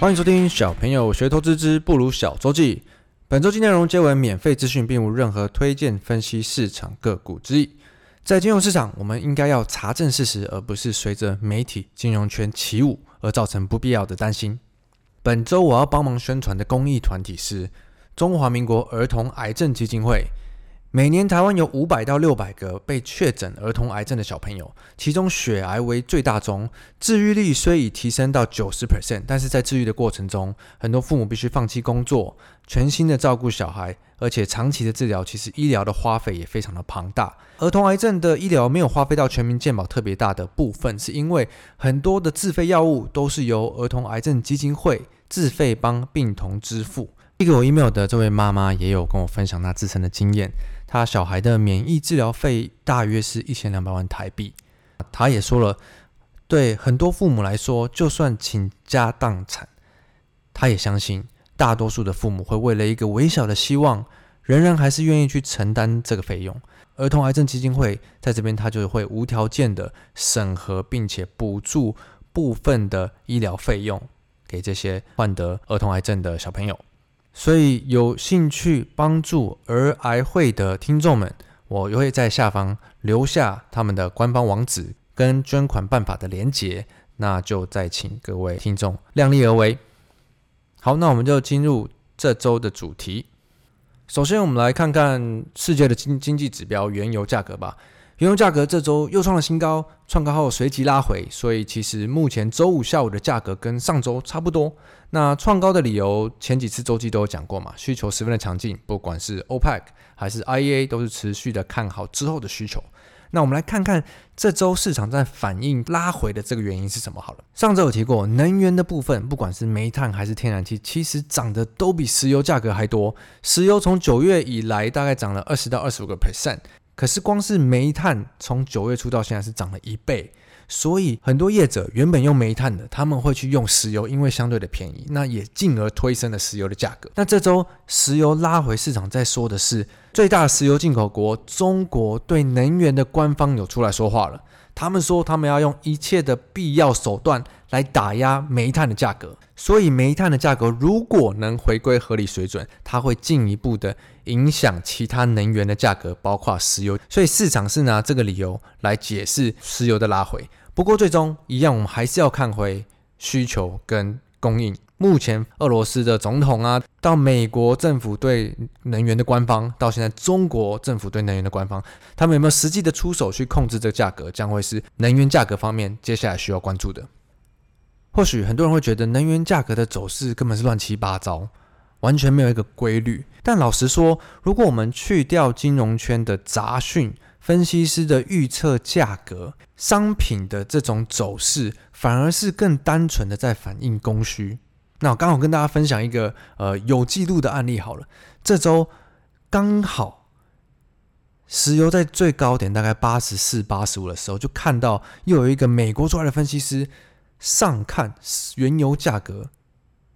欢迎收听小朋友学投资之不如小周记。本周记内容皆为免费资讯，并无任何推荐分析市场个股之意。在金融市场，我们应该要查证事实，而不是随着媒体、金融圈起舞而造成不必要的担心。本周我要帮忙宣传的公益团体是中华民国儿童癌症基金会。每年台湾有五百到六百个被确诊儿童癌症的小朋友，其中血癌为最大宗，治愈率虽已提升到九十 percent，但是在治愈的过程中，很多父母必须放弃工作，全心的照顾小孩，而且长期的治疗，其实医疗的花费也非常的庞大。儿童癌症的医疗没有花费到全民健保特别大的部分，是因为很多的自费药物都是由儿童癌症基金会自费帮病童支付。寄给我 email 的这位妈妈也有跟我分享她自身的经验。他小孩的免疫治疗费大约是一千两百万台币。他也说了，对很多父母来说，就算倾家荡产，他也相信大多数的父母会为了一个微小的希望，仍然还是愿意去承担这个费用。儿童癌症基金会在这边，他就会无条件的审核，并且补助部分的医疗费用给这些患得儿童癌症的小朋友。所以有兴趣帮助儿癌会的听众们，我也会在下方留下他们的官方网址跟捐款办法的连结，那就再请各位听众量力而为。好，那我们就进入这周的主题。首先，我们来看看世界的经经济指标——原油价格吧。原油价格这周又创了新高，创高后随即拉回，所以其实目前周五下午的价格跟上周差不多。那创高的理由，前几次周记都有讲过嘛，需求十分的强劲，不管是 OPEC 还是 IEA 都是持续的看好之后的需求。那我们来看看这周市场在反应拉回的这个原因是什么好了。上周有提过，能源的部分，不管是煤炭还是天然气，其实涨的都比石油价格还多。石油从九月以来大概涨了二十到二十五个 percent。可是光是煤炭从九月初到现在是涨了一倍，所以很多业者原本用煤炭的，他们会去用石油，因为相对的便宜，那也进而推升了石油的价格。那这周石油拉回市场，在说的是最大石油进口国中国对能源的官方有出来说话了。他们说，他们要用一切的必要手段来打压煤炭的价格。所以，煤炭的价格如果能回归合理水准，它会进一步的影响其他能源的价格，包括石油。所以，市场是拿这个理由来解释石油的拉回。不过，最终一样，我们还是要看回需求跟供应。目前，俄罗斯的总统啊，到美国政府对能源的官方，到现在中国政府对能源的官方，他们有没有实际的出手去控制这个价格，将会是能源价格方面接下来需要关注的。或许很多人会觉得能源价格的走势根本是乱七八糟，完全没有一个规律。但老实说，如果我们去掉金融圈的杂讯，分析师的预测价格，商品的这种走势，反而是更单纯的在反映供需。那我刚好跟大家分享一个呃有记录的案例好了。这周刚好石油在最高点大概八十四、八十五的时候，就看到又有一个美国出来的分析师上看原油价格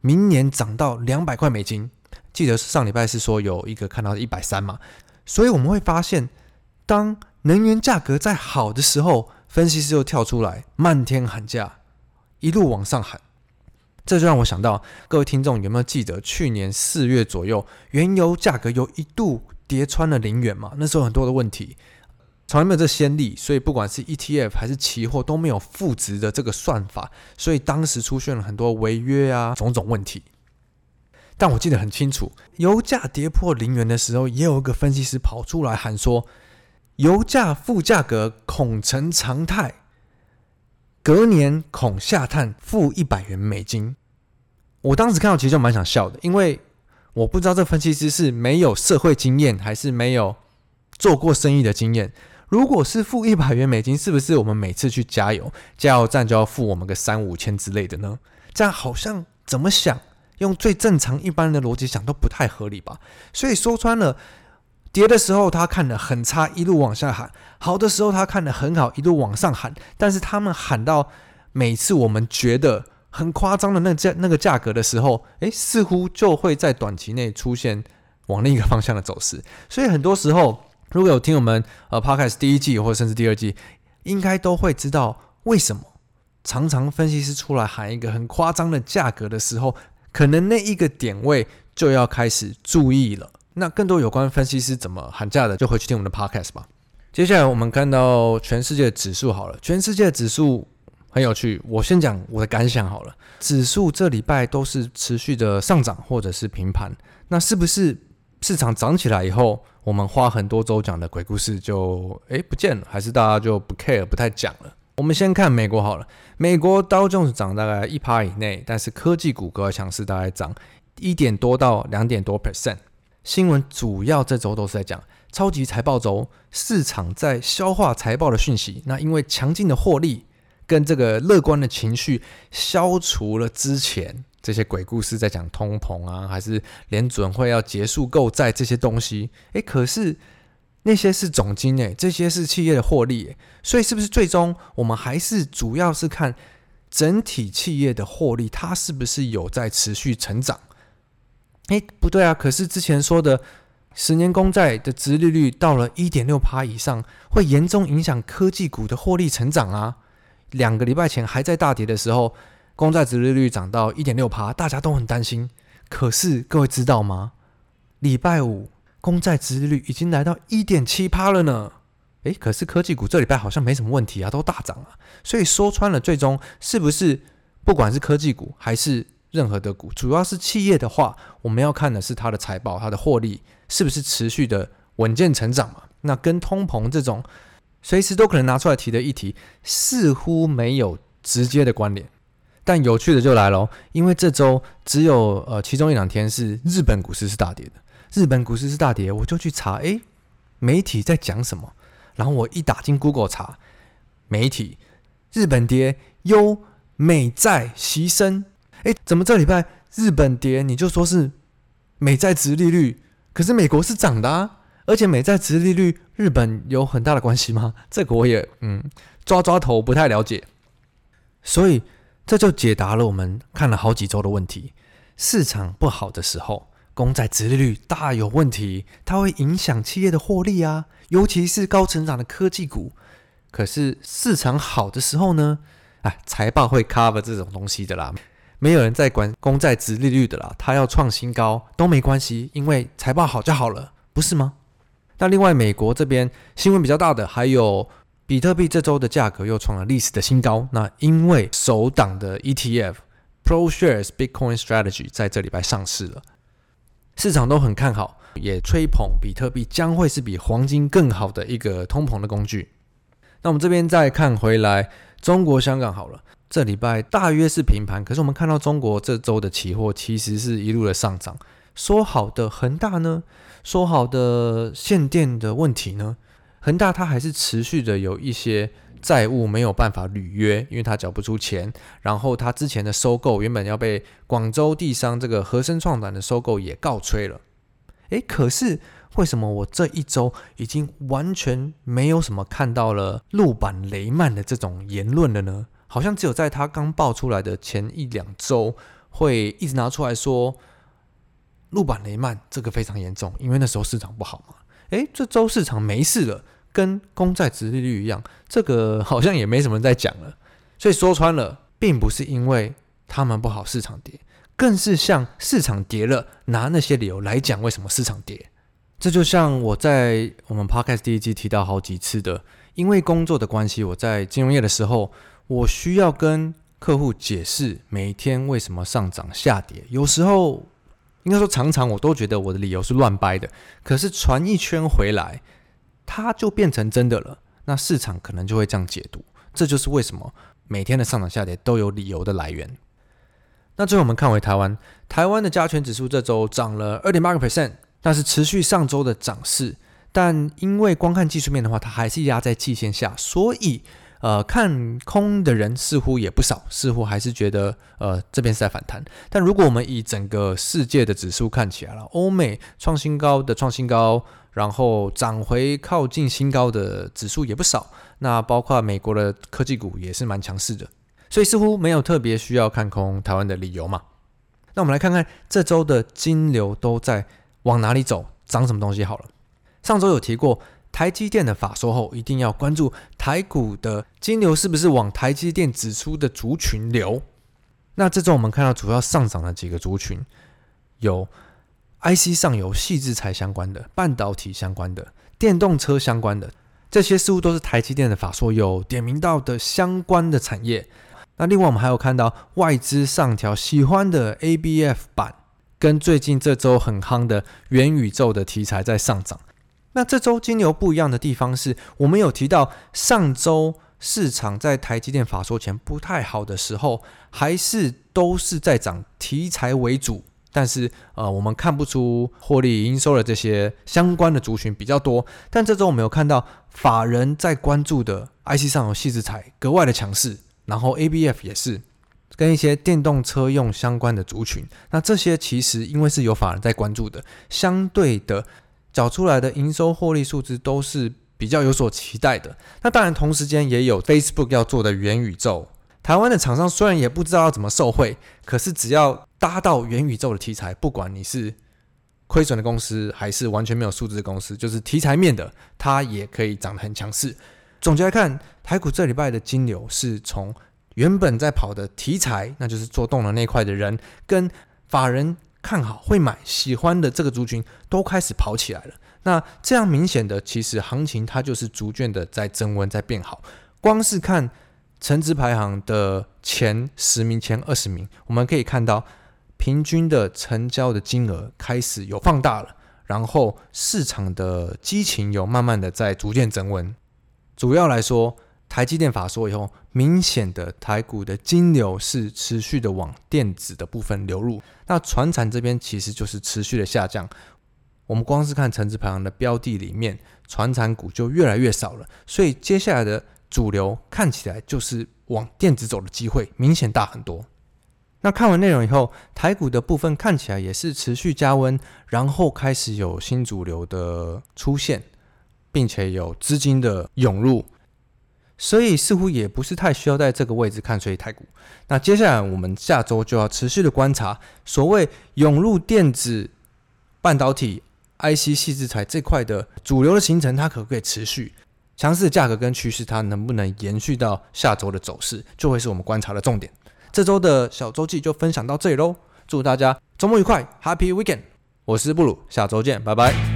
明年涨到两百块美金。记得上礼拜是说有一个看到一百三嘛，所以我们会发现，当能源价格在好的时候，分析师又跳出来漫天喊价，一路往上喊。这就让我想到，各位听众有没有记得去年四月左右，原油价格有一度跌穿了零元嘛？那时候很多的问题，从来没有这先例，所以不管是 ETF 还是期货都没有负值的这个算法，所以当时出现了很多违约啊种种问题。但我记得很清楚，油价跌破零元的时候，也有一个分析师跑出来喊说，油价负价格恐成常态。隔年恐下探负一百元美金，我当时看到其实就蛮想笑的，因为我不知道这分析师是没有社会经验，还是没有做过生意的经验。如果是付一百元美金，是不是我们每次去加油，加油站就要付我们个三五千之类的呢？这样好像怎么想，用最正常一般的逻辑想都不太合理吧？所以说穿了。跌的时候他看得很差，一路往下喊；好的时候他看得很好，一路往上喊。但是他们喊到每次我们觉得很夸张的那价那个价格的时候，诶，似乎就会在短期内出现往另一个方向的走势。所以很多时候，如果有听我们呃 Podcast 第一季或者甚至第二季，应该都会知道为什么常常分析师出来喊一个很夸张的价格的时候，可能那一个点位就要开始注意了。那更多有关分析师怎么喊价的，就回去听我们的 podcast 吧。接下来我们看到全世界的指数好了，全世界的指数很有趣。我先讲我的感想好了，指数这礼拜都是持续的上涨或者是平盘。那是不是市场涨起来以后，我们花很多周讲的鬼故事就诶不见了？还是大家就不 care 不太讲了？我们先看美国好了，美国道琼斯涨大概一趴以内，但是科技股格外强势，大概涨一点多到两点多 percent。新闻主要这周都是在讲超级财报周，市场在消化财报的讯息。那因为强劲的获利跟这个乐观的情绪，消除了之前这些鬼故事在讲通膨啊，还是联准会要结束购债这些东西。诶，可是那些是总经诶，这些是企业的获利，所以是不是最终我们还是主要是看整体企业的获利，它是不是有在持续成长？哎，不对啊！可是之前说的十年公债的殖利率到了一点六趴以上，会严重影响科技股的获利成长啊。两个礼拜前还在大跌的时候，公债殖利率涨到一点六趴，大家都很担心。可是各位知道吗？礼拜五公债殖利率已经来到一点七趴了呢。哎，可是科技股这礼拜好像没什么问题啊，都大涨啊。所以说穿了，最终是不是不管是科技股还是任何的股，主要是企业的话，我们要看的是它的财报，它的获利是不是持续的稳健成长嘛？那跟通膨这种随时都可能拿出来提的议题，似乎没有直接的关联。但有趣的就来喽，因为这周只有呃其中一两天是日本股市是大跌的，日本股市是大跌，我就去查，诶，媒体在讲什么？然后我一打进 Google 查，媒体日本跌，优美债袭升。哎，怎么这礼拜日本跌，你就说是美债殖利率？可是美国是涨的啊，而且美债殖利率日本有很大的关系吗？这个我也嗯抓抓头不太了解。所以这就解答了我们看了好几周的问题：市场不好的时候，公债殖利率大有问题，它会影响企业的获利啊，尤其是高成长的科技股。可是市场好的时候呢？哎，财报会 cover 这种东西的啦。没有人在管公债殖利率的啦，它要创新高都没关系，因为财报好就好了，不是吗？那另外美国这边新闻比较大的还有比特币这周的价格又创了历史的新高，那因为首档的 ETF ProShares Bitcoin Strategy 在这礼拜上市了，市场都很看好，也吹捧比特币将会是比黄金更好的一个通膨的工具。那我们这边再看回来中国香港好了。这礼拜大约是平盘，可是我们看到中国这周的期货其实是一路的上涨。说好的恒大呢？说好的限电的问题呢？恒大它还是持续的有一些债务没有办法履约，因为它缴不出钱。然后它之前的收购原本要被广州地商这个和生创展的收购也告吹了。诶，可是为什么我这一周已经完全没有什么看到了陆板雷曼的这种言论了呢？好像只有在他刚爆出来的前一两周，会一直拿出来说，陆板雷曼这个非常严重，因为那时候市场不好嘛。诶，这周市场没事了，跟公债殖利率一样，这个好像也没什么人在讲了。所以说穿了，并不是因为他们不好，市场跌，更是像市场跌了，拿那些理由来讲为什么市场跌。这就像我在我们 Podcast 第一季提到好几次的，因为工作的关系，我在金融业的时候。我需要跟客户解释每天为什么上涨下跌，有时候应该说常常我都觉得我的理由是乱掰的，可是传一圈回来，它就变成真的了。那市场可能就会这样解读，这就是为什么每天的上涨下跌都有理由的来源。那最后我们看回台湾，台湾的加权指数这周涨了二点八个 percent，但是持续上周的涨势，但因为光看技术面的话，它还是压在季线下，所以。呃，看空的人似乎也不少，似乎还是觉得呃这边是在反弹。但如果我们以整个世界的指数看起来了，欧美创新高的创新高，然后涨回靠近新高的指数也不少。那包括美国的科技股也是蛮强势的，所以似乎没有特别需要看空台湾的理由嘛。那我们来看看这周的金流都在往哪里走，涨什么东西好了。上周有提过。台积电的法说后，一定要关注台股的金流是不是往台积电指出的族群流。那这周我们看到主要上涨的几个族群，有 IC 上游细制材相关的、半导体相关的、电动车相关的，这些似乎都是台积电的法说有点名到的相关的产业。那另外我们还有看到外资上调喜欢的 ABF 版，跟最近这周很夯的元宇宙的题材在上涨。那这周金牛不一样的地方是，我们有提到上周市场在台积电法说前不太好的时候，还是都是在涨题材为主，但是呃，我们看不出获利营收的这些相关的族群比较多。但这周我们有看到法人在关注的 IC 上游矽智财格外的强势。然后 ABF 也是跟一些电动车用相关的族群，那这些其实因为是有法人在关注的，相对的找出来的营收获利数字都是比较有所期待的。那当然同时间也有 Facebook 要做的元宇宙，台湾的厂商虽然也不知道要怎么受惠，可是只要搭到元宇宙的题材，不管你是亏损的公司还是完全没有数字的公司，就是题材面的，它也可以涨得很强势。总结来看，台股这礼拜的金流是从原本在跑的题材，那就是做动能那块的人，跟法人看好、会买、喜欢的这个族群都开始跑起来了。那这样明显的，其实行情它就是逐渐的在增温、在变好。光是看成值排行的前十名、前二十名，我们可以看到平均的成交的金额开始有放大了，然后市场的激情有慢慢的在逐渐增温。主要来说，台积电法说以后，明显的台股的金流是持续的往电子的部分流入。那传产这边其实就是持续的下降。我们光是看成指排行的标的里面，传产股就越来越少了。所以接下来的主流看起来就是往电子走的机会明显大很多。那看完内容以后，台股的部分看起来也是持续加温，然后开始有新主流的出现。并且有资金的涌入，所以似乎也不是太需要在这个位置看衰台股。那接下来我们下周就要持续的观察，所谓涌入电子、半导体、IC 细制材这块的主流的形成，它可不可以持续？强势的价格跟趋势，它能不能延续到下周的走势，就会是我们观察的重点。这周的小周记就分享到这里喽，祝大家周末愉快，Happy Weekend！我是布鲁，下周见，拜拜。